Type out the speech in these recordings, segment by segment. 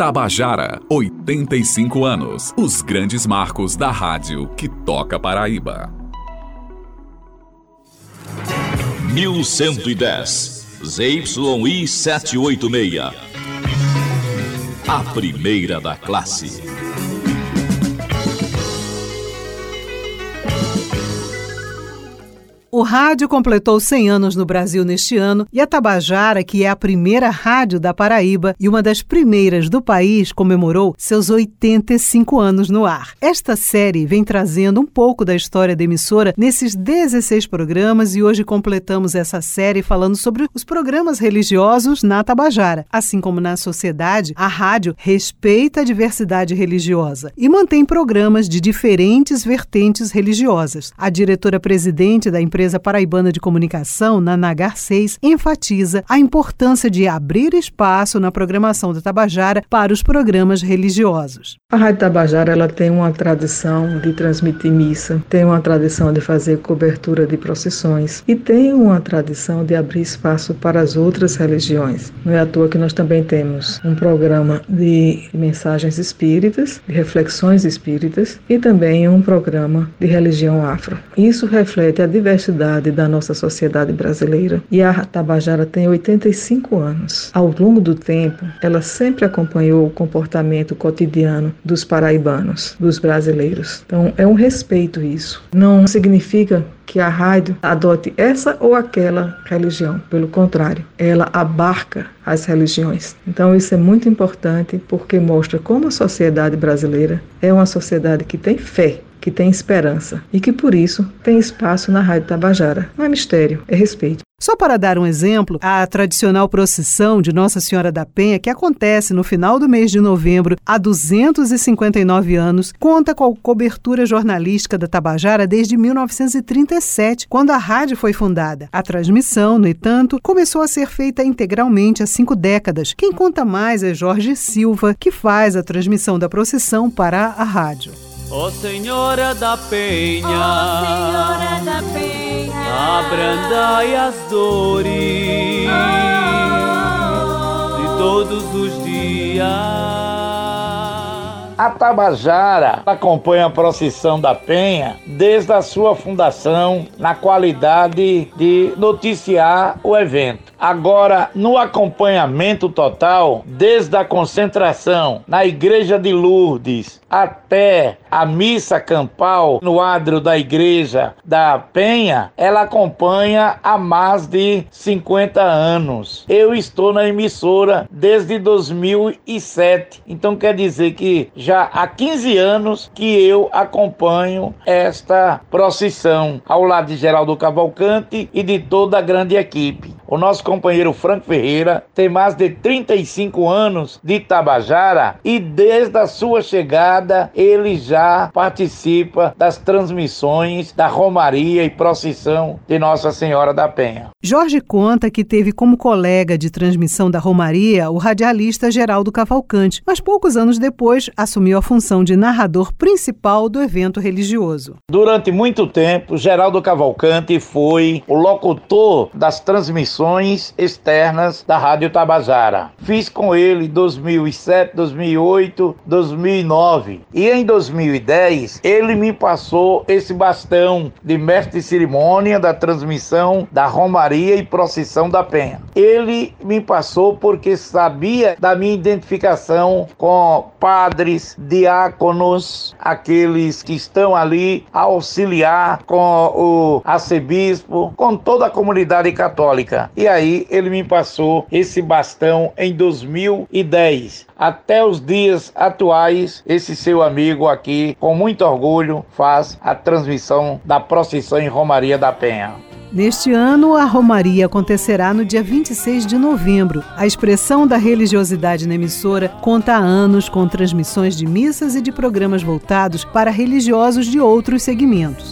Tabajara, 85 anos. Os grandes marcos da rádio que toca Paraíba. 1110. ZYI 786. A primeira da classe. O rádio completou 100 anos no Brasil neste ano e a Tabajara, que é a primeira rádio da Paraíba e uma das primeiras do país, comemorou seus 85 anos no ar. Esta série vem trazendo um pouco da história da emissora nesses 16 programas e hoje completamos essa série falando sobre os programas religiosos na Tabajara. Assim como na sociedade, a rádio respeita a diversidade religiosa e mantém programas de diferentes vertentes religiosas. A diretora-presidente da empresa empresa paraibana de comunicação, na Nagar 6, enfatiza a importância de abrir espaço na programação da Tabajara para os programas religiosos. A Rádio Tabajara ela tem uma tradição de transmitir missa, tem uma tradição de fazer cobertura de procissões e tem uma tradição de abrir espaço para as outras religiões. Não é à toa que nós também temos um programa de mensagens espíritas, de reflexões espíritas e também um programa de religião afro. Isso reflete a diversidade diversidade da nossa sociedade brasileira. E a Tabajara tem 85 anos. Ao longo do tempo, ela sempre acompanhou o comportamento cotidiano dos paraibanos, dos brasileiros. Então, é um respeito isso. Não significa que a rádio adote essa ou aquela religião. Pelo contrário, ela abarca as religiões. Então, isso é muito importante porque mostra como a sociedade brasileira é uma sociedade que tem fé que tem esperança e que por isso tem espaço na Rádio Tabajara. Não é mistério, é respeito. Só para dar um exemplo, a tradicional procissão de Nossa Senhora da Penha, que acontece no final do mês de novembro há 259 anos, conta com a cobertura jornalística da Tabajara desde 1937, quando a rádio foi fundada. A transmissão, no entanto, começou a ser feita integralmente há cinco décadas. Quem conta mais é Jorge Silva, que faz a transmissão da procissão para a rádio. Ó oh, Senhora da Penha, oh, Senhora da Penha, abrandai as dores oh, de todos os dias. A Tabajara acompanha a procissão da Penha desde a sua fundação na qualidade de noticiar o evento. Agora, no acompanhamento total, desde a concentração na Igreja de Lourdes até a missa campal no adro da Igreja da Penha, ela acompanha há mais de 50 anos. Eu estou na emissora desde 2007, então quer dizer que já há 15 anos que eu acompanho esta procissão ao lado de Geraldo Cavalcante e de toda a grande equipe. O nosso companheiro Franco Ferreira tem mais de 35 anos de Tabajara e desde a sua chegada ele já participa das transmissões da Romaria e procissão de Nossa Senhora da Penha. Jorge conta que teve como colega de transmissão da Romaria o radialista Geraldo Cavalcante, mas poucos anos depois assumiu a função de narrador principal do evento religioso. Durante muito tempo, Geraldo Cavalcante foi o locutor das transmissões externas da Rádio Tabajara. Fiz com ele 2007, 2008, 2009 e em 2010 ele me passou esse bastão de mestre de cerimônia da transmissão da Romaria e Procissão da Penha. Ele me passou porque sabia da minha identificação com padres, diáconos, aqueles que estão ali a auxiliar com o arcebispo, com toda a comunidade católica. E aí ele me passou esse bastão em 2010. Até os dias atuais, esse seu amigo aqui, com muito orgulho, faz a transmissão da procissão em Romaria da Penha. Neste ano, a Romaria acontecerá no dia 26 de novembro. A expressão da religiosidade na emissora conta há anos com transmissões de missas e de programas voltados para religiosos de outros segmentos.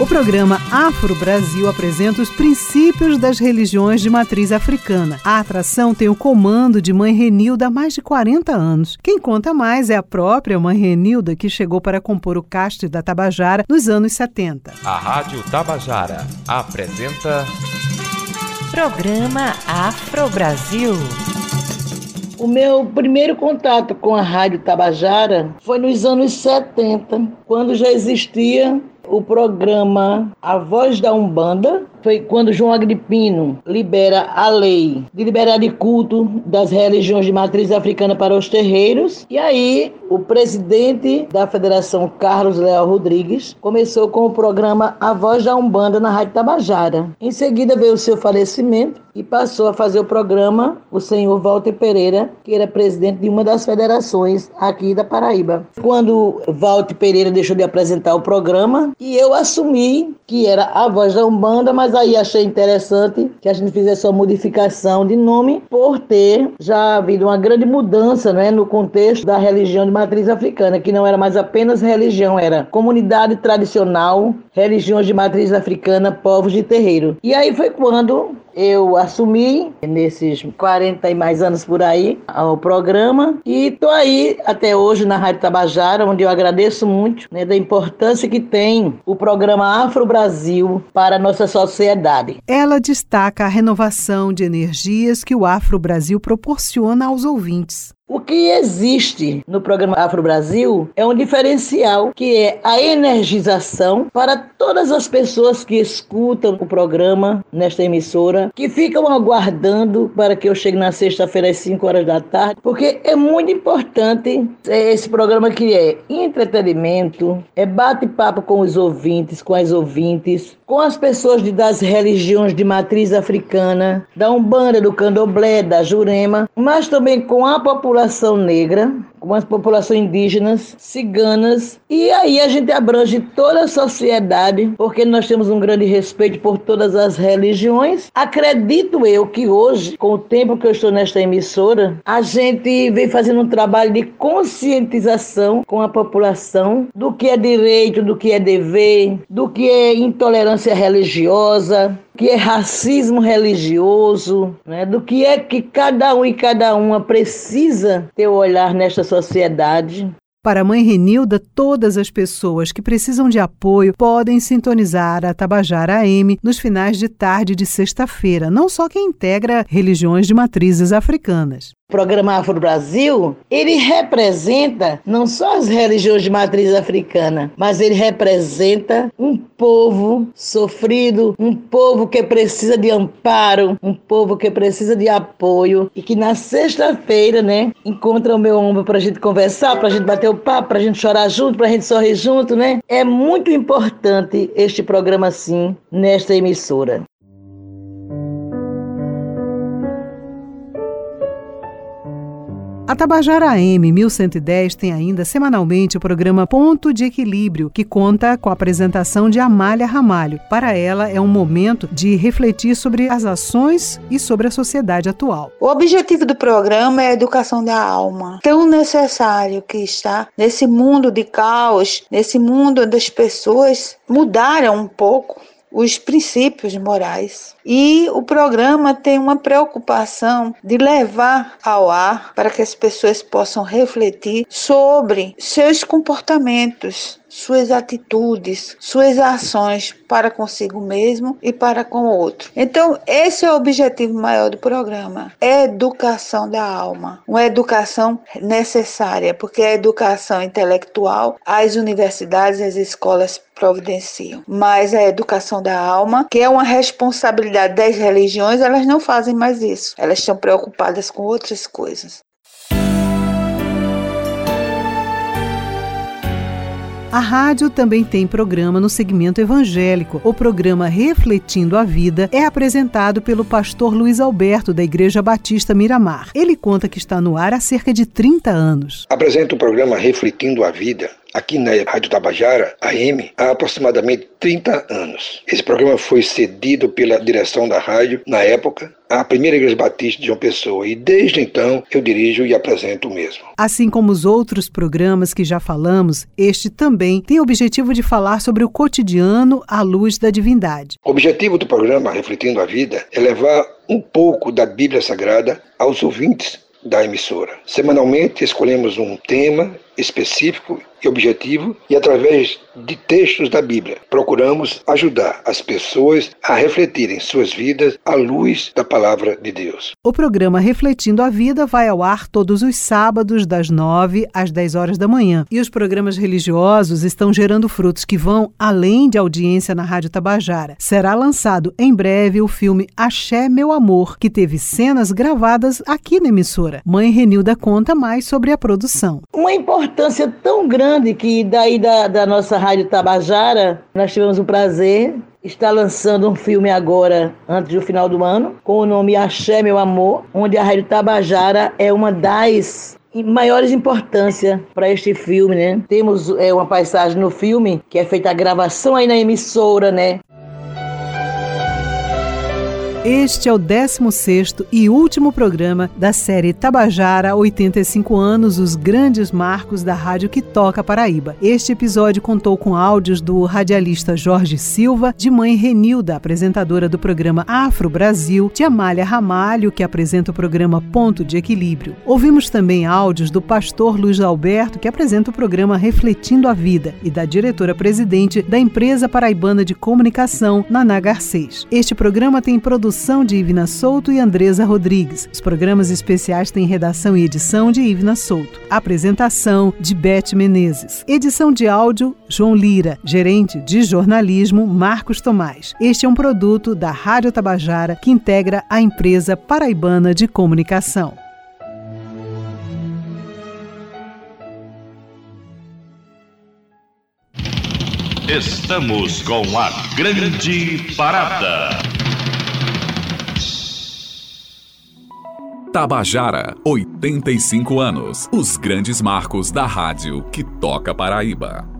O programa Afro Brasil apresenta os princípios das religiões de matriz africana. A atração tem o comando de Mãe Renilda há mais de 40 anos. Quem conta mais é a própria Mãe Renilda, que chegou para compor o castre da Tabajara nos anos 70. A Rádio Tabajara apresenta Programa Afro Brasil. O meu primeiro contato com a Rádio Tabajara foi nos anos 70, quando já existia o programa A Voz da Umbanda, foi quando João Agripino libera a lei de liberdade de culto das religiões de matriz africana para os terreiros. E aí, o presidente da federação, Carlos Leal Rodrigues, começou com o programa A Voz da Umbanda na Rádio Tabajara. Em seguida veio o seu falecimento e passou a fazer o programa o senhor Walter Pereira, que era presidente de uma das federações aqui da Paraíba. Quando Walter Pereira deixou de apresentar o programa, e eu assumi que era a voz da Umbanda, mas aí achei interessante que a gente fizesse uma modificação de nome por ter já havido uma grande mudança né, no contexto da religião de matriz africana, que não era mais apenas religião, era comunidade tradicional, religiões de matriz africana, povos de terreiro. E aí foi quando eu assumi nesses 40 e mais anos por aí o programa e tô aí até hoje na Rádio Tabajara, onde eu agradeço muito né, da importância que tem o programa Afro Brasil para a nossa sociedade. Ela destaca a renovação de energias que o Afro Brasil proporciona aos ouvintes. O que existe no programa Afro Brasil é um diferencial que é a energização para todas as pessoas que escutam o programa nesta emissora, que ficam aguardando para que eu chegue na sexta-feira às 5 horas da tarde, porque é muito importante esse programa que é entretenimento, é bate-papo com os ouvintes, com as ouvintes, com as pessoas das religiões de matriz africana, da Umbanda, do Candomblé, da Jurema, mas também com a população população negra, com as populações indígenas, ciganas, e aí a gente abrange toda a sociedade, porque nós temos um grande respeito por todas as religiões. Acredito eu que hoje, com o tempo que eu estou nesta emissora, a gente vem fazendo um trabalho de conscientização com a população do que é direito, do que é dever, do que é intolerância religiosa, que é racismo religioso, né? do que é que cada um e cada uma precisa ter o olhar nesta sociedade. Para a mãe Renilda, todas as pessoas que precisam de apoio podem sintonizar a Tabajara AM nos finais de tarde de sexta-feira, não só quem integra religiões de matrizes africanas. Programa Afro Brasil, ele representa não só as religiões de matriz africana, mas ele representa um povo sofrido, um povo que precisa de amparo, um povo que precisa de apoio e que na sexta-feira, né, encontra o meu ombro para a gente conversar, para a gente bater o papo, para a gente chorar junto, para a gente sorrir junto, né? É muito importante este programa, sim, nesta emissora. A Tabajara AM 1110 tem ainda semanalmente o programa Ponto de Equilíbrio, que conta com a apresentação de Amália Ramalho. Para ela, é um momento de refletir sobre as ações e sobre a sociedade atual. O objetivo do programa é a educação da alma, tão necessário que está nesse mundo de caos, nesse mundo onde as pessoas mudaram um pouco os princípios morais. E o programa tem uma preocupação de levar ao ar para que as pessoas possam refletir sobre seus comportamentos, suas atitudes, suas ações para consigo mesmo e para com o outro. Então, esse é o objetivo maior do programa: educação da alma, uma educação necessária, porque a educação intelectual, as universidades, as escolas providenciam. Mas a educação da alma, que é uma responsabilidade das religiões, elas não fazem mais isso. Elas estão preocupadas com outras coisas. A rádio também tem programa no segmento evangélico. O programa Refletindo a Vida é apresentado pelo pastor Luiz Alberto, da Igreja Batista Miramar. Ele conta que está no ar há cerca de 30 anos. Apresenta o programa Refletindo a Vida aqui na Rádio Tabajara, AM, há aproximadamente 30 anos. Esse programa foi cedido pela direção da rádio, na época, à primeira Igreja Batista de João Pessoa e desde então eu dirijo e apresento o mesmo. Assim como os outros programas que já falamos, este também tem o objetivo de falar sobre o cotidiano à luz da divindade. O objetivo do programa Refletindo a Vida é levar um pouco da Bíblia Sagrada aos ouvintes da emissora. Semanalmente escolhemos um tema específico e objetivo e através de textos da Bíblia. Procuramos ajudar as pessoas a refletirem suas vidas à luz da palavra de Deus. O programa Refletindo a Vida vai ao ar todos os sábados, das 9 às 10 horas da manhã. E os programas religiosos estão gerando frutos que vão além de audiência na Rádio Tabajara. Será lançado em breve o filme Axé Meu Amor, que teve cenas gravadas aqui na emissora. Mãe Renilda conta mais sobre a produção. Uma importância tão grande que daí da, da nossa Rádio Tabajara, nós tivemos o prazer está lançando um filme agora, antes do final do ano, com o nome Axé Meu Amor, onde a Rádio Tabajara é uma das maiores importância para este filme, né? Temos é, uma passagem no filme que é feita a gravação aí na emissora, né? Este é o 16º e último programa da série Tabajara 85 anos, os grandes marcos da rádio que toca Paraíba. Este episódio contou com áudios do radialista Jorge Silva, de mãe Renilda, apresentadora do programa Afro Brasil, de Amália Ramalho, que apresenta o programa Ponto de Equilíbrio. Ouvimos também áudios do pastor Luiz Alberto, que apresenta o programa Refletindo a Vida, e da diretora-presidente da empresa paraibana de comunicação, Naná Garcês. Este programa tem produção produção de Ivna Souto e Andresa Rodrigues. Os programas especiais têm redação e edição de Ivna Souto. Apresentação de Beth Menezes. Edição de áudio João Lira. Gerente de jornalismo Marcos Tomás. Este é um produto da Rádio Tabajara que integra a empresa paraibana de comunicação. Estamos com a grande parada. Tabajara, 85 anos. Os grandes marcos da rádio que toca Paraíba.